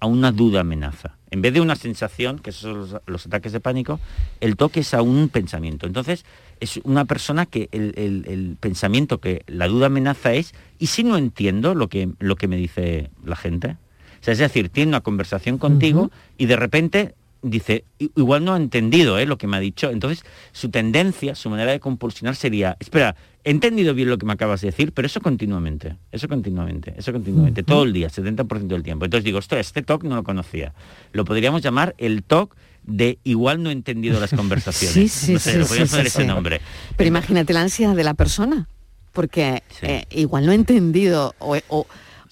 S14: a una duda amenaza. En vez de una sensación, que esos son los, los ataques de pánico, el TOC es a un pensamiento. Entonces, es una persona que el, el- el pensamiento que la duda amenaza es, ¿y si no entiendo lo que, lo que me dice la gente? O sea, es decir, tiene una conversación contigo y de repente dice, "I- igual no ha entendido ¿eh? lo que me ha dicho. Entonces, su tendencia, su manera de compulsionar sería, espera, he entendido bien lo que me acabas de decir, pero eso continuamente, eso continuamente, eso continuamente, todo el día, 70% del tiempo. Entonces digo, ostras, este TOC no lo conocía. Lo podríamos llamar el TOC de igual no he entendido las conversaciones.
S3: Sí, sí,
S14: no sé,
S3: sí,
S14: le podríamos
S3: sí,
S14: poner
S3: sí,
S14: ese
S3: sí.
S14: nombre.
S3: Pero imagínate la ansiedad de la persona, porque eh, igual no ha entendido o, o-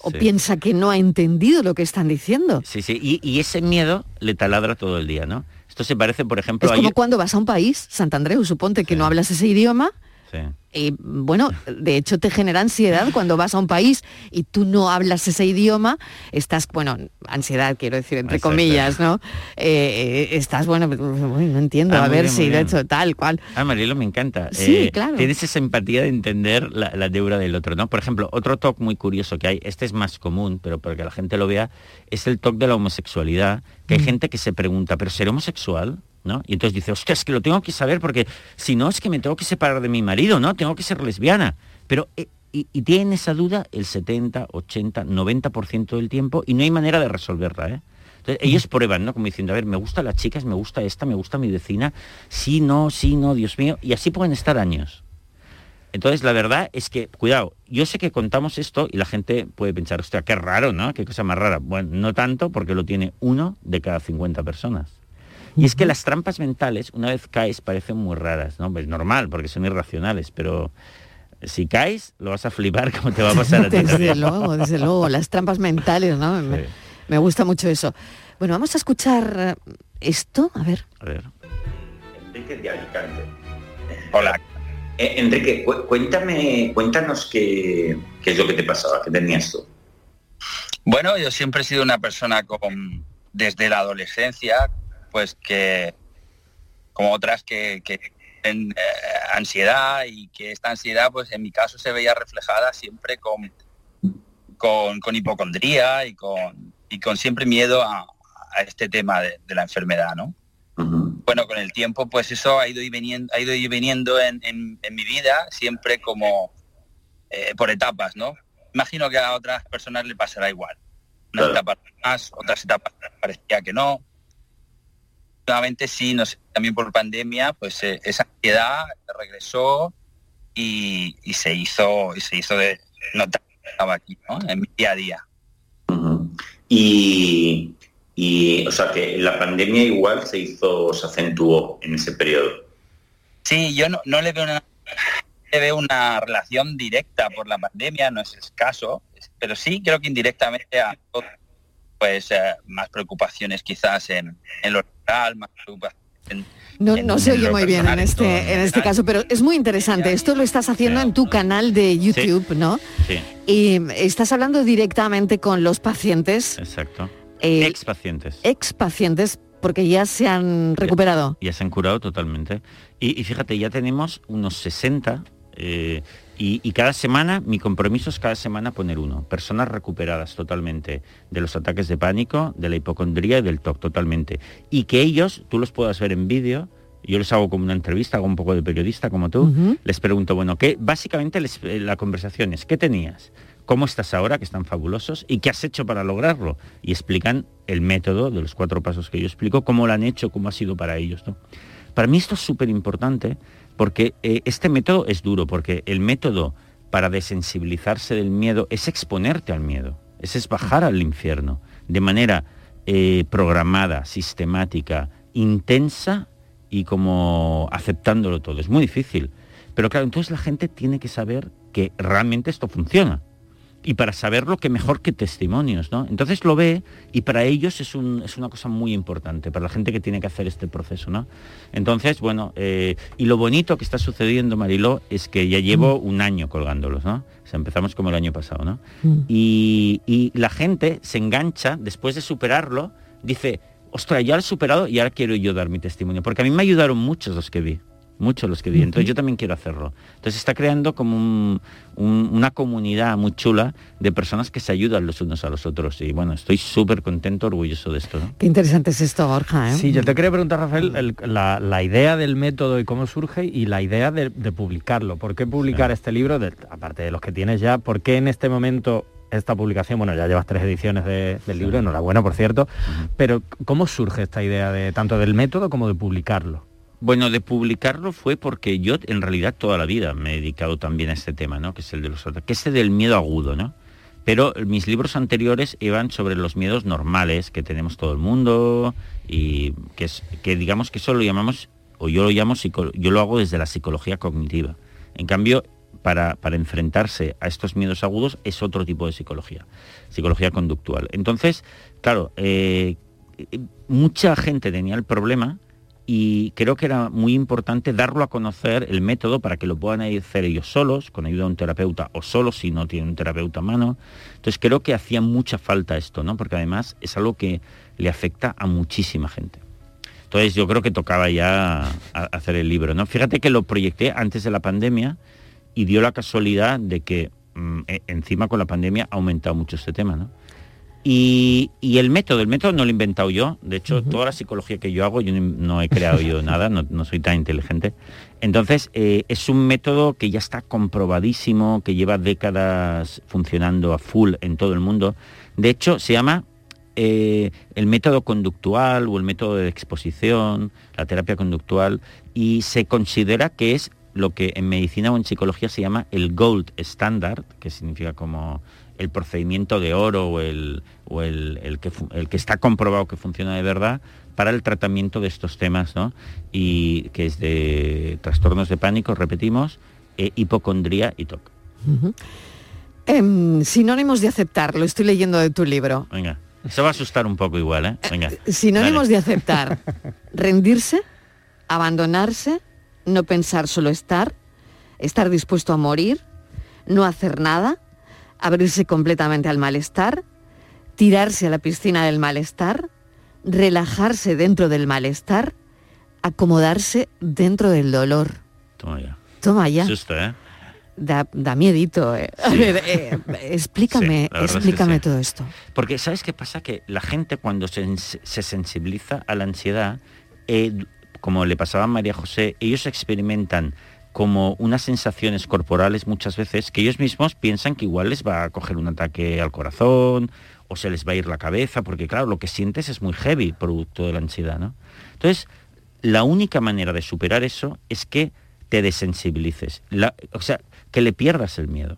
S3: o
S14: Sí.
S3: piensa que no ha entendido lo que están diciendo.
S14: Sí, sí, y, y ese miedo le taladra todo el día, ¿no? Esto se parece, por ejemplo,
S3: Es como cuando vas a un país, Santandreu, suponte que no hablas ese idioma,
S14: Sí.
S3: Y bueno, de hecho te genera ansiedad cuando vas a un país y tú no hablas ese idioma, estás, bueno, ansiedad quiero decir, entre
S14: Exacto.
S3: comillas, ¿no? Eh, eh, estás, bueno, pues, bueno, no entiendo,
S14: Ah,
S3: a ver
S14: bien,
S3: si de hecho tal cual.
S14: Ah, Marilo, me encanta. Eh,
S3: Sí, claro.
S14: Tienes esa empatía de entender la, la deuda del otro, ¿no? Por ejemplo, otro talk muy curioso que hay, este es más común, pero para que la gente lo vea, es el talk de la homosexualidad, que hay
S3: Mm.
S14: gente que se pregunta, ¿pero seré homosexual? ¿No? Y entonces dice, hostia, es que lo tengo que saber porque si no es que me tengo que separar de mi marido, ¿no? Tengo que ser lesbiana. Pero, eh, y, y tienen esa duda el 70, 80, 90% del tiempo y no hay manera de resolverla, ¿eh? Entonces, ellos prueban, ¿no? Como diciendo, a ver, me gustan las chicas, me gusta esta, me gusta mi vecina, sí, no, sí, no, Dios mío, y así pueden estar años. Entonces, la verdad es que, cuidado, yo sé que contamos esto y la gente puede pensar, hostia, qué raro, ¿no? Qué cosa más rara. Bueno, no tanto porque lo tiene uno de cada 50 personas. Y es que las trampas mentales, una vez caes, parecen muy raras, ¿no? Es normal, porque son irracionales, pero si caes, lo vas a flipar como te va a pasar a ti.
S3: Desde luego, desde luego, las trampas mentales, ¿no? Me, me gusta mucho eso. Bueno, vamos a escuchar eh, esto, a ver.
S14: A ver.
S16: Enrique de Alicante. Hola. Eh, Enrique, cu- cuéntame, cuéntanos qué, qué es lo que te pasaba, qué tenías tú.
S17: Bueno, yo siempre he sido una persona con, desde la adolescencia, pues que, como otras que, que tienen eh, ansiedad y que esta ansiedad, pues en mi caso se veía reflejada siempre con, con, con hipocondría y con, y con siempre miedo a, a este tema de, de la enfermedad, ¿no? Bueno, con el tiempo, pues eso ha ido y viniendo, ha ido y viniendo en, en- en mi vida, siempre como eh, por etapas, ¿no? Imagino que a otras personas le pasará igual. Unas etapas más, otras etapas parecía que no. Nuevamente sí, no sé, también por pandemia, pues eh, esa ansiedad regresó y, y se hizo, y se hizo de notar que estaba aquí, ¿no? En mi día a día.
S16: Y, y, o sea, que la pandemia igual se hizo, se acentuó en ese periodo.
S17: Sí, yo no, no le veo una le veo una relación directa por la pandemia, no es el caso, pero sí creo que indirectamente a pues eh, más preocupaciones quizás en, en lo rural, más preocupaciones en,
S3: No,
S17: en-
S3: no se oye muy bien en este, en este caso, pero es muy interesante. Esto lo estás haciendo en tu canal de YouTube, ¿no?
S14: Sí,
S3: Y estás hablando directamente con los pacientes,
S14: exacto.
S3: eh,
S14: Ex pacientes.
S3: ex pacientes, porque ya se han recuperado.
S14: Ya se han curado totalmente. Y, y fíjate, ya tenemos unos 60 eh, y, y cada semana, mi compromiso es cada semana poner uno. Personas recuperadas totalmente de los ataques de pánico, de la hipocondría y del TOC totalmente. Y que ellos, tú los puedas ver en vídeo, yo les hago como una entrevista, hago un poco de periodista como tú, les pregunto, bueno, ¿qué? Básicamente les- eh, la conversación es, ¿qué tenías? ¿Cómo estás ahora, que están fabulosos? ¿Y qué has hecho para lograrlo? Y explican el método de los cuatro pasos que yo explico, cómo lo han hecho, cómo ha sido para ellos. ¿no? Para mí esto es súper importante porque eh, este método es duro, porque el método para desensibilizarse del miedo es exponerte al miedo, es, bajar al infierno de manera eh, programada, sistemática, intensa y como aceptándolo todo. Es muy difícil. Pero claro, entonces la gente tiene que saber que realmente esto funciona. Y para saberlo, que mejor que testimonios, ¿no? Entonces lo ve y para ellos es, un- es una cosa muy importante, para la gente que tiene que hacer este proceso, ¿no? Entonces, bueno, eh, y lo bonito que está sucediendo, Mariló, es que ya llevo un año colgándolos, ¿no? O sea, empezamos como el año pasado, ¿no? Y, y la gente se engancha, después de superarlo, dice, ostras, ya lo he superado y ahora quiero yo dar mi testimonio. Porque a mí me ayudaron muchos los que vi, muchos los que vi. Entonces yo también quiero hacerlo. Entonces está creando como un- un- una comunidad muy chula de personas que se ayudan los unos a los otros. Y bueno, estoy súper contento, orgulloso de esto. ¿no?
S3: Qué interesante es esto, Borja. ¿eh?
S15: Sí, yo te quería preguntar, Rafael, el- la, la idea del método y cómo surge y la idea de, de publicarlo. ¿Por qué publicar este libro, de- aparte de los que tienes ya? ¿Por qué en este momento esta publicación? Bueno, ya llevas tres ediciones de- del libro, enhorabuena, por cierto. Pero ¿cómo surge esta idea de tanto del método como de publicarlo?
S14: Bueno, de publicarlo fue porque yo en realidad toda la vida me he dedicado también a este tema, ¿no? Que es el de los ataques, que es el del miedo agudo, ¿no? Pero mis libros anteriores iban sobre los miedos normales que tenemos todo el mundo y que es que digamos que eso lo llamamos o yo lo llamo yo lo hago desde la psicología cognitiva. En cambio, para, para enfrentarse a estos miedos agudos es otro tipo de psicología, psicología conductual. Entonces, claro, eh, eh, mucha gente tenía el problema y creo que era muy importante darlo a conocer el método para que lo puedan hacer ellos solos, con ayuda de un terapeuta o solos si no tienen un terapeuta a mano. Entonces creo que hacía mucha falta esto, ¿no? Porque además es algo que le afecta a muchísima gente. Entonces yo creo que tocaba ya hacer el libro, ¿no? Fíjate que lo proyecté antes de la pandemia y dio la casualidad de que mm, e, encima con la pandemia ha aumentado mucho este tema, ¿no? Y, el método, el método no lo he inventado yo, de hecho toda la psicología que yo hago yo no he creado yo nada, no, soy tan inteligente. Entonces eh, es un método que ya está comprobadísimo, que lleva décadas funcionando a full en todo el mundo. De hecho se llama eh, el método conductual o el método de exposición, la terapia conductual, y se considera que es lo que en medicina o en psicología se llama el gold standard, que significa como el procedimiento de oro o el, el, que, el que está comprobado que funciona de verdad para el tratamiento de estos temas, ¿no? Y que es de trastornos de pánico, repetimos, e hipocondría y TOC.
S3: Em, sinónimos de aceptar, lo estoy leyendo de tu libro.
S14: Venga, se va a asustar un poco igual, ¿eh? Venga.
S3: Eh, sinónimos de aceptar, rendirse, abandonarse, no pensar, solo estar, estar dispuesto a morir, no hacer nada, abrirse completamente al malestar, tirarse a la piscina del malestar, relajarse dentro del malestar, acomodarse dentro del dolor.
S14: Toma ya.
S3: Toma ya.
S14: ¿eh?
S3: Da, da, miedito. Eh. A ver, eh, explícame, explícame todo esto.
S14: Porque ¿sabes qué pasa? Que la gente cuando se, se sensibiliza a la ansiedad, como le pasaba a María José, ellos experimentan como unas sensaciones corporales muchas veces que ellos mismos piensan que igual les va a coger un ataque al corazón o se les va a ir la cabeza, porque claro, lo que sientes es muy heavy producto de la ansiedad, ¿no? Entonces, la única manera de superar eso es que te desensibilices, o sea, que le pierdas el miedo.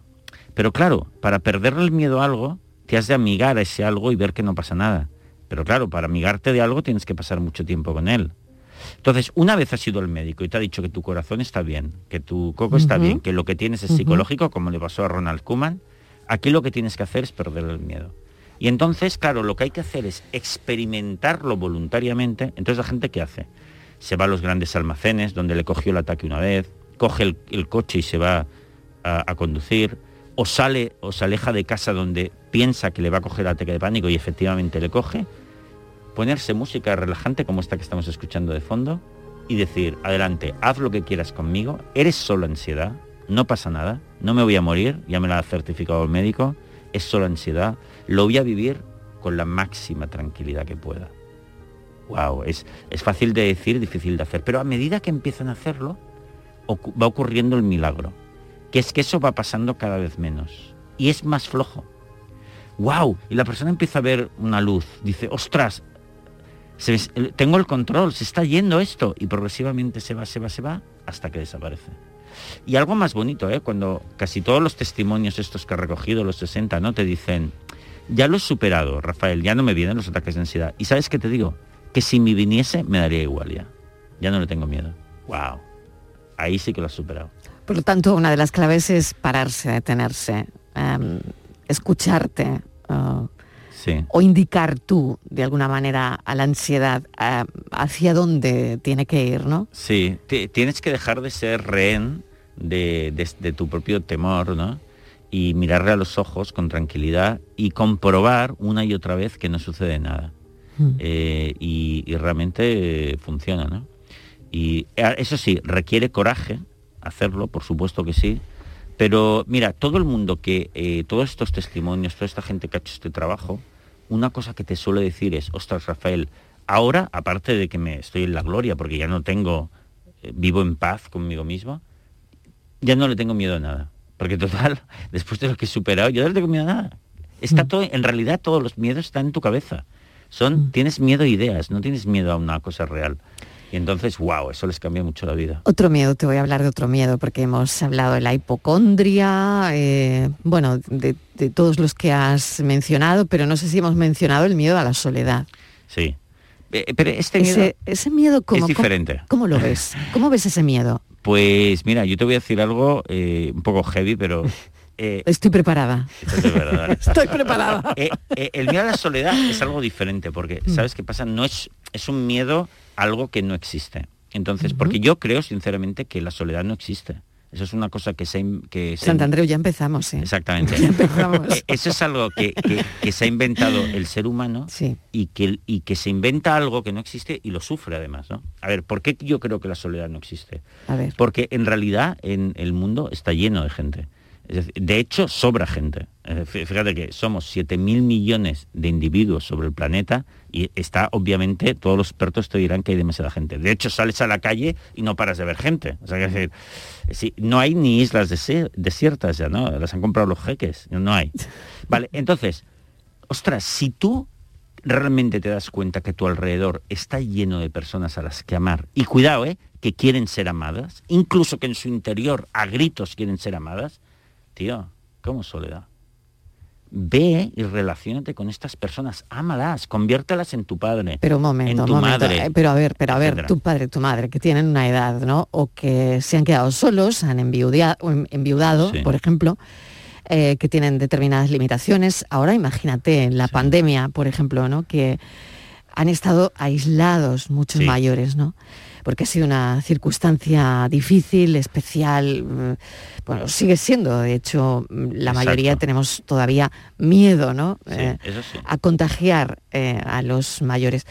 S14: Pero claro, para perderle el miedo a algo, te has de amigar a ese algo y ver que no pasa nada. Pero claro, para amigarte de algo tienes que pasar mucho tiempo con él. Entonces, una vez has ido al médico y te ha dicho que tu corazón está bien, que tu coco está bien, que lo que tienes es psicológico, como le pasó a Ronald Koeman, aquí lo que tienes que hacer es perder el miedo. Y entonces, claro, lo que hay que hacer es experimentarlo voluntariamente. Entonces, la gente qué hace? Se va a los grandes almacenes donde le cogió el ataque una vez, coge el, coche y se va a, a, conducir, o sale o se aleja de casa donde piensa que le va a coger el ataque de pánico y efectivamente le coge, ponerse música relajante como esta que estamos escuchando de fondo y decir, adelante, haz lo que quieras conmigo, eres solo ansiedad, no pasa nada, no me voy a morir, ya me lo ha certificado el médico, es solo ansiedad, lo voy a vivir con la máxima tranquilidad que pueda. Wow, es, es fácil de decir, difícil de hacer, pero a medida que empiezan a hacerlo, va ocurriendo el milagro, que es que eso va pasando cada vez menos y es más flojo. ¡Wow! Y la persona empieza a ver una luz, dice, ostras, tengo el control, se está yendo esto y progresivamente se va, se va, se va hasta que desaparece. Y algo más bonito, ¿eh? cuando casi todos los testimonios estos que he recogido, los 60, ¿no? Te dicen, ya lo he superado, Rafael, ya no me vienen los ataques de ansiedad. ¿Y sabes qué te digo? Que si me viniese me daría igual ya. Ya no le tengo miedo. ¡Wow! Ahí sí que lo has superado.
S3: Por lo tanto, una de las claves es pararse, detenerse, em, escucharte, uh, o indicar tú, de alguna manera, a la ansiedad eh, hacia dónde tiene que ir, ¿no?
S14: Sí, tienes que dejar de ser rehén de, tu propio temor, ¿no? Y mirarle a los ojos con tranquilidad y comprobar una y otra vez que no sucede nada. Hmm. Eh, y, realmente funciona, ¿no? Y eh, eso sí, requiere coraje hacerlo, por supuesto que sí, pero mira, todo el mundo que, todos estos testimonios, toda esta gente que ha hecho este trabajo, una cosa que te suele decir es, ostras, Rafael, ahora, aparte de que me estoy en la gloria, porque ya no tengo, eh, vivo en paz conmigo mismo, ya no le tengo miedo a nada. Porque total, después de lo que he superado, yo no le tengo miedo a nada. Está mm. todo, en realidad todos los miedos están en tu cabeza. Son, mm. tienes miedo a ideas, no tienes miedo a una cosa real. Y entonces, wow, eso les cambia mucho la vida.
S3: Otro miedo, te voy a hablar de otro miedo, porque hemos hablado de la hipocondria, eh, bueno, de, todos los que has mencionado, pero no sé si hemos mencionado el miedo a la soledad.
S14: Sí. Eh, pero este miedo
S3: ese, miedo ¿cómo,
S14: es diferente.
S3: ¿cómo, lo ves? ¿Cómo ves ese miedo?
S14: Pues mira, yo te voy a decir algo eh, un poco heavy, pero eh,
S3: Estoy preparada.
S14: Estoy preparada.
S3: Estoy preparada.
S14: Eh, eh, el miedo a la soledad es algo diferente, porque,
S3: Mm.
S14: ¿sabes qué pasa? No es, es un miedo a algo que no existe. Entonces, porque yo creo sinceramente que la soledad no existe. Eso es una cosa que se... Que se
S3: Santandreu, ya empezamos.
S14: Exactamente.
S3: empezamos.
S14: Eh, Eso es algo que, que- que se ha inventado el ser humano y, que, y que se inventa algo que no existe y lo sufre además, ¿no? A ver, ¿por qué yo creo que la soledad no existe?
S3: A ver.
S14: Porque en realidad en el mundo está lleno de gente. Es decir, de hecho, sobra gente. Fí- Fíjate que somos 7.000 millones de individuos sobre el planeta y está, obviamente, todos los expertos te dirán que hay demasiada gente. De hecho, sales a la calle y no paras de ver gente. O sea, que decir, sí, no hay ni islas desiertas ya, ¿no? Las han comprado los jeques. No hay. Vale, entonces, ostras, si tú realmente te das cuenta que tu alrededor está lleno de personas a las que amar, y cuidado, ¿eh? que quieren ser amadas, incluso que en su interior a gritos quieren ser amadas, tío, ¿cómo soledad? Ve y relacionate con estas personas, ámalas, conviértelas en tu padre,
S3: Pero un momento,
S14: en
S3: un
S14: tu
S3: momento.
S14: madre.
S3: Eh, Pero a ver, pero a ver, tu padre, tu madre, que tienen una edad, ¿no? O que se han quedado solos, han enviudado,
S14: Sí.
S3: por ejemplo, eh, que tienen determinadas limitaciones. Ahora imagínate en la pandemia, por ejemplo, ¿no? Que han estado aislados muchos
S14: Sí.
S3: mayores, ¿no? Porque ha sido una circunstancia difícil, especial, mm, bueno, sigue siendo, de hecho, mm, la mayoría tenemos todavía miedo, ¿no?
S14: Sí,
S3: Eh,
S14: eso sí.
S3: a contagiar eh, a los mayores.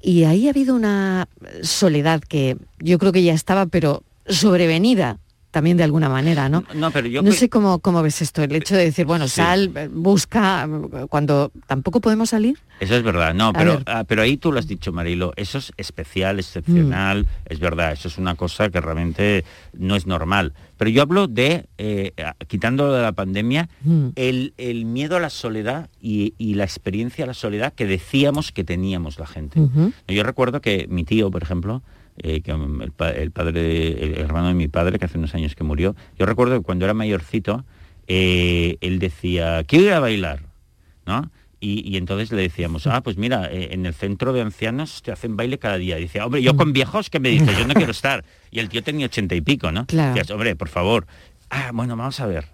S3: Y ahí ha habido una soledad que yo creo que ya estaba, pero sobrevenida también de alguna manera, ¿no?
S14: No, pero yo
S3: no sé cómo, cómo ves esto, el hecho de decir, bueno,
S14: Sí.
S3: sal, busca, cuando tampoco podemos salir.
S14: Eso es verdad, no, pero, ah, pero ahí tú lo has dicho, Marilo, eso es especial, excepcional, es verdad, eso es una cosa que realmente no es normal. Pero yo hablo de, eh, quitándolo de la pandemia,
S3: Mm.
S14: el, el miedo a la soledad y, y la experiencia a la soledad que decíamos que teníamos la gente. Yo recuerdo que mi tío, por ejemplo, eh, que el, pa- el padre, el hermano de mi padre, que hace unos años que murió, yo recuerdo que cuando era mayorcito, eh, él decía, quiero ir a bailar, ¿no? Y, y entonces le decíamos, ah, pues mira, eh, en el centro de ancianos te hacen baile cada día. Y decía, hombre, yo con viejos, ¿qué me dices? Yo no quiero estar. Y el tío tenía ochenta y pico, ¿no?
S3: Claro.
S14: Decías, hombre, por favor. Ah, bueno, vamos a ver.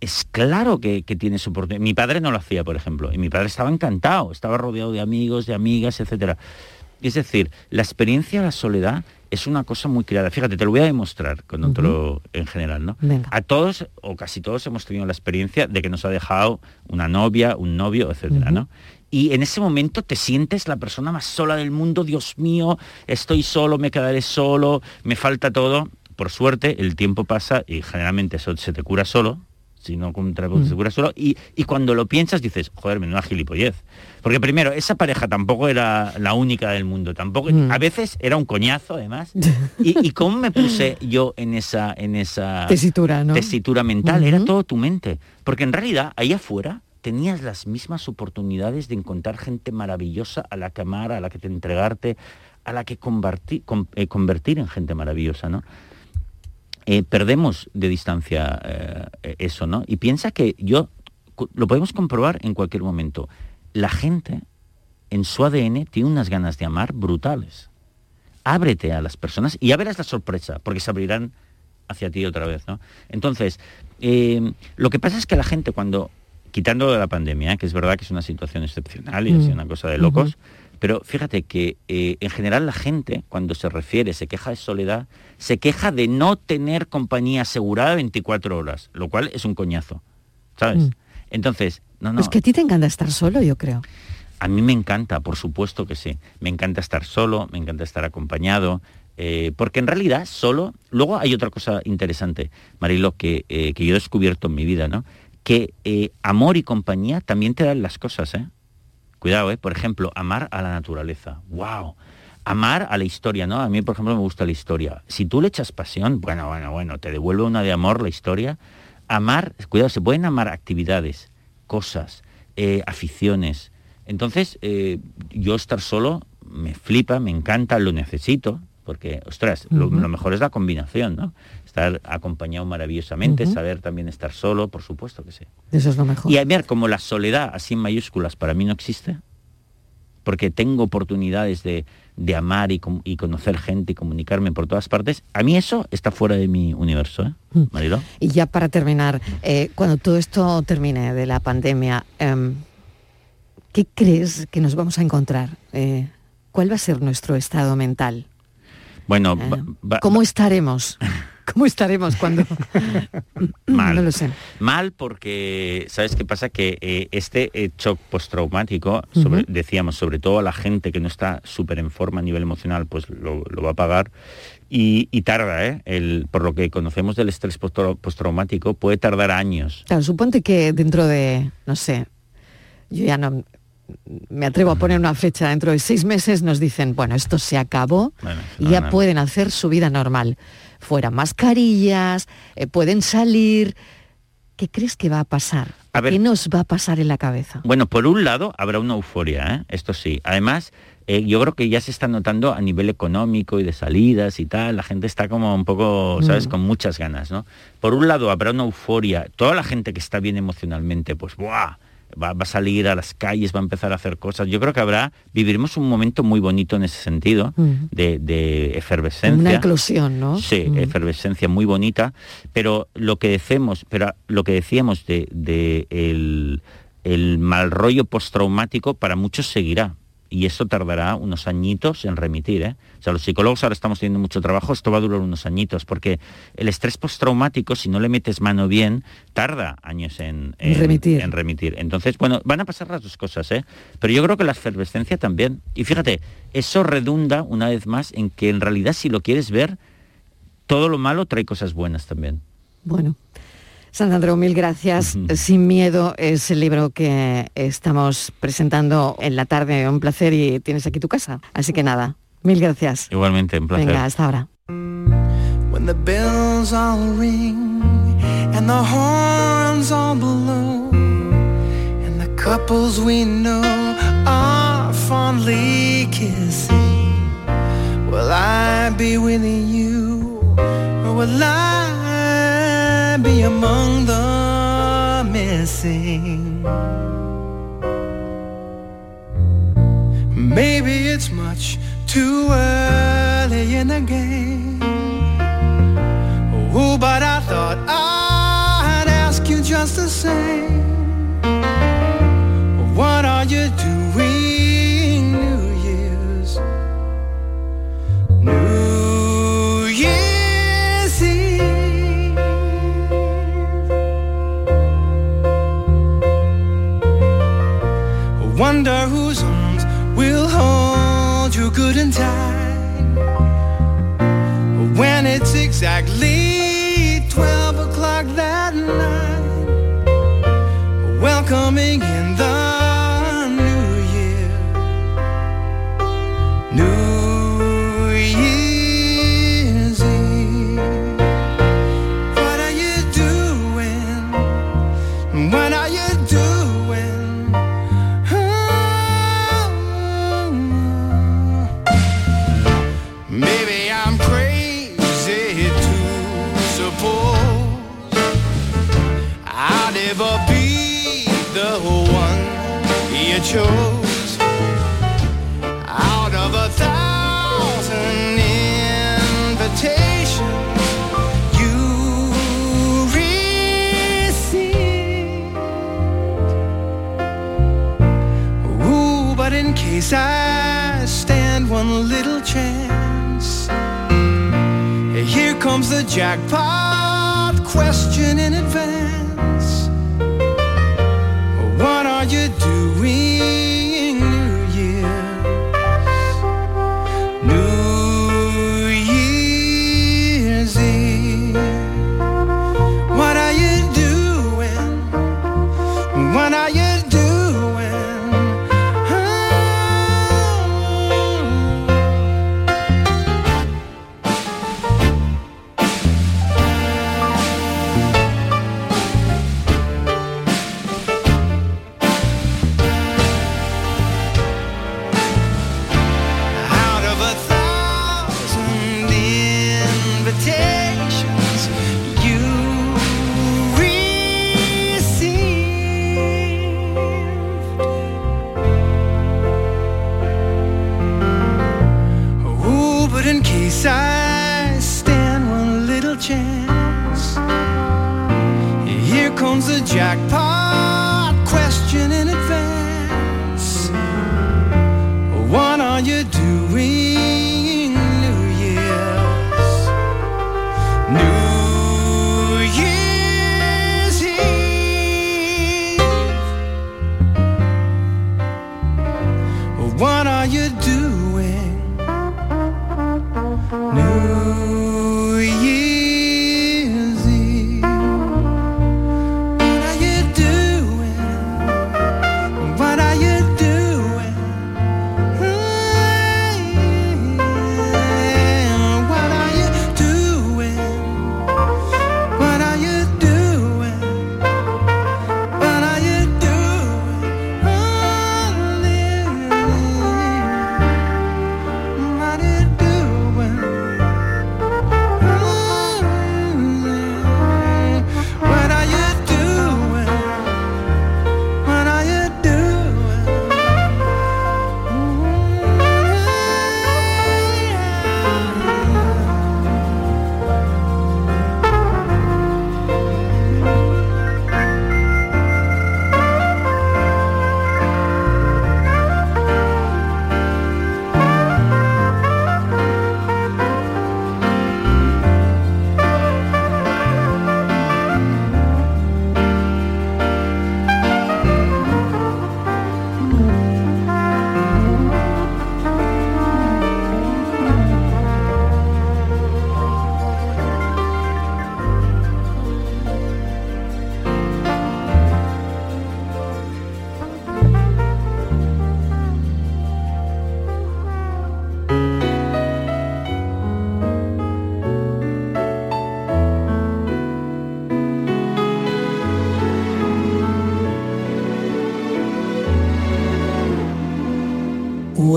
S14: Es claro que, que tiene su oportunidad. Mi padre no lo hacía, por ejemplo, y mi padre estaba encantado, estaba rodeado de amigos, de amigas, etcétera. Es decir, la experiencia de la soledad es una cosa muy creada. Fíjate, te lo voy a demostrar con otro en general, ¿no?
S3: Venga.
S14: A todos, o casi todos, hemos tenido la experiencia de que nos ha dejado una novia, un novio, etcétera, ¿no? Y en ese momento te sientes la persona más sola del mundo, Dios mío, estoy solo, me quedaré solo, me falta todo. Por suerte, el tiempo pasa y generalmente eso se te cura solo, si no con un terapeuta
S3: Mm.
S14: solo, y, y cuando lo piensas dices, joder, menuda gilipollez. Porque primero, esa pareja tampoco era la única del mundo, tampoco,
S3: Mm.
S14: a veces era un coñazo además. Y, y cómo me puse yo en esa, en esa
S3: Tesitura, ¿no?
S14: tesitura mental, era todo tu mente. Porque en realidad, ahí afuera, tenías las mismas oportunidades de encontrar gente maravillosa a la que amar, a la que te entregarte, a la que convertir, con- eh, convertir en gente maravillosa, ¿no? Eh, perdemos de distancia eh, eso, ¿no? Y piensa que yo, lo podemos comprobar en cualquier momento, la gente en su ADN tiene unas ganas de amar brutales. Ábrete a las personas y ya verás la sorpresa, porque se abrirán hacia ti otra vez, ¿no? Entonces, eh, lo que pasa es que la gente cuando, quitando de la pandemia, que es verdad que es una situación excepcional y
S3: Mm.
S14: es una cosa de locos, pero fíjate que eh, en general la gente, cuando se refiere, se queja de soledad, se queja de no tener compañía asegurada 24 horas, lo cual es un coñazo, ¿sabes?
S3: Mm.
S14: Entonces, no, no,
S3: Es que a ti te encanta estar solo, yo creo.
S14: a mí me encanta, por supuesto que sí. Me encanta estar solo, me encanta estar acompañado, eh, porque en realidad solo... Luego hay otra cosa interesante, Marilo, que, eh, que yo he descubierto en mi vida, ¿no? Que eh, amor y compañía también te dan las cosas, ¿eh? Cuidado, ¿eh? Por ejemplo, amar a la naturaleza. ¡Wow! Amar a la historia, ¿no? A mí, por ejemplo, me gusta la historia. Si tú le echas pasión, bueno, bueno, bueno, te devuelve una de amor la historia. Amar, cuidado, se pueden amar actividades, cosas, eh, aficiones. Entonces, eh, yo estar solo me flipa, me encanta, lo necesito, porque, ostras, lo, mejor es la combinación, ¿no? Estar acompañado maravillosamente, saber también estar solo, por supuesto que sí.
S3: Eso es lo mejor.
S14: Y a ver, como la soledad, así en mayúsculas, para mí no existe, porque tengo oportunidades de, de amar y, y conocer gente y comunicarme por todas partes, a mí eso está fuera de mi universo, ¿eh?
S3: Mm.
S14: Marilo.
S3: Y ya para terminar, eh, cuando todo esto termine de la pandemia, em, ¿qué crees que nos vamos a encontrar? Eh, ¿Cuál va a ser nuestro estado mental?
S14: Bueno,
S3: Eh, ¿Cómo estaremos? ¿Cómo estaremos cuando...?
S14: Mal.
S3: No lo sé.
S14: Mal porque, ¿sabes qué pasa? Que eh, este eh, shock postraumático, sobre- decíamos, sobre todo a la gente que no está súper en forma a nivel emocional, pues lo, lo va a pagar. Y, y tarda, ¿eh? El, por lo que conocemos del estrés postraumático, puede tardar años.
S3: Claro, suponte que dentro de, no sé, yo ya no me atrevo a poner una fecha, dentro de seis meses nos dicen, bueno, esto se acabó
S14: Bueno,
S3: y ya pueden hacer su vida normal. Fuera mascarillas, eh, pueden salir. ¿Qué crees que va a pasar?
S14: A ver.
S3: ¿Qué nos va a pasar en la cabeza?
S14: Bueno, por un lado habrá una euforia, ¿eh? esto sí. Además, eh, yo creo que ya se está notando a nivel económico y de salidas y tal, la gente está como un poco, ¿sabes?,
S3: Mm.
S14: con muchas ganas, ¿no? Por un lado habrá una euforia, toda la gente que está bien emocionalmente, pues ¡buah! Va, va a salir a las calles, va a empezar a hacer cosas. Yo creo que habrá, viviremos un momento muy bonito en ese sentido, de, de efervescencia.
S3: Una eclosión, ¿no?
S14: Sí, efervescencia muy bonita, pero lo que decimos, pero lo que decíamos de, de el, el mal rollo postraumático para muchos seguirá. Y eso tardará unos añitos en remitir. ¿eh? O sea, los psicólogos ahora estamos teniendo mucho trabajo, esto va a durar unos añitos, porque el estrés postraumático, si no le metes mano bien, tarda años en,
S3: En remitir.
S14: en remitir. Entonces, bueno, van a pasar las dos cosas, ¿eh? Pero yo creo que la efervescencia también. Y fíjate, eso redunda una vez más en que en realidad si lo quieres ver, todo lo malo trae cosas buenas también.
S3: Bueno, Sandro, mil gracias. Sin miedo es el libro que estamos presentando en la tarde. Un placer y tienes aquí tu casa. Así que nada, mil gracias.
S14: Igualmente, un placer.
S3: Venga, hasta ahora.
S18: When the bells all ring and the horns all blow and the couples we know are fondly kissing, will I be with you or will I be among the missing? Maybe it's much too early in the game. Oh, but I thought I'd ask you just the same. What are you doing will hold you good and tight when it's exactly 12 o'clock that night. Welcoming in the the one you chose out of a thousand invitations you received. Ooh, but in case I stand one little chance, here comes the jackpot question in advance.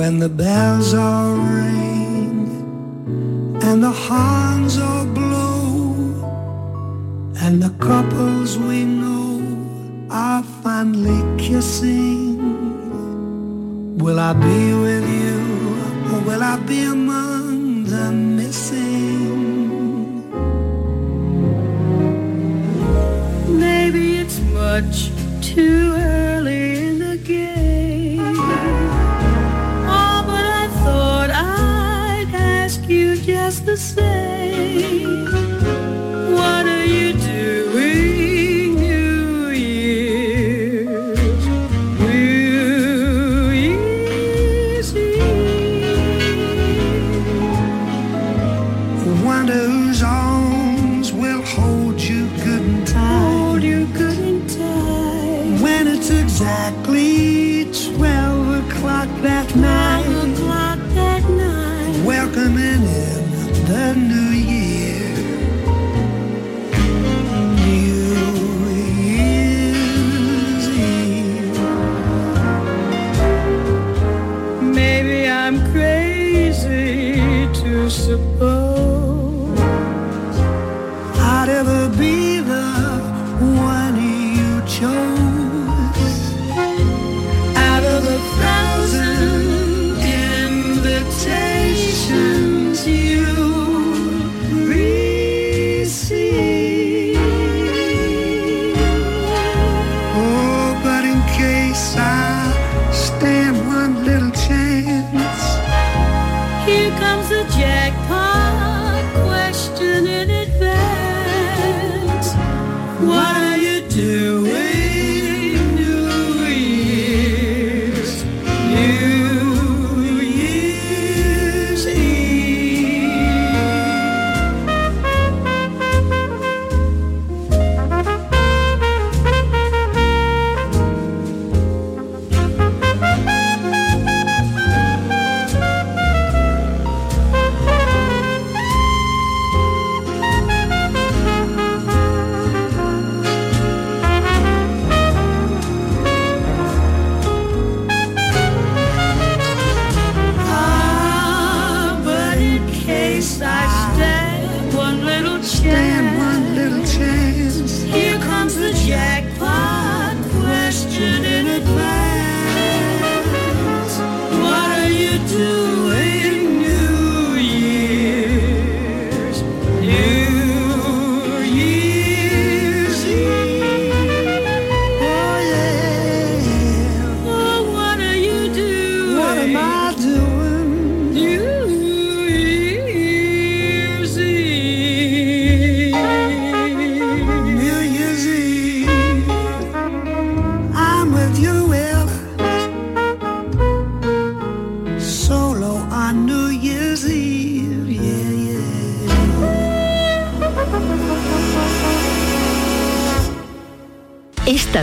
S19: when the bells all ring and the horns all blow and the couples we know are finally kissing will i be with you or will i be among the missing?
S2: Maybe it's much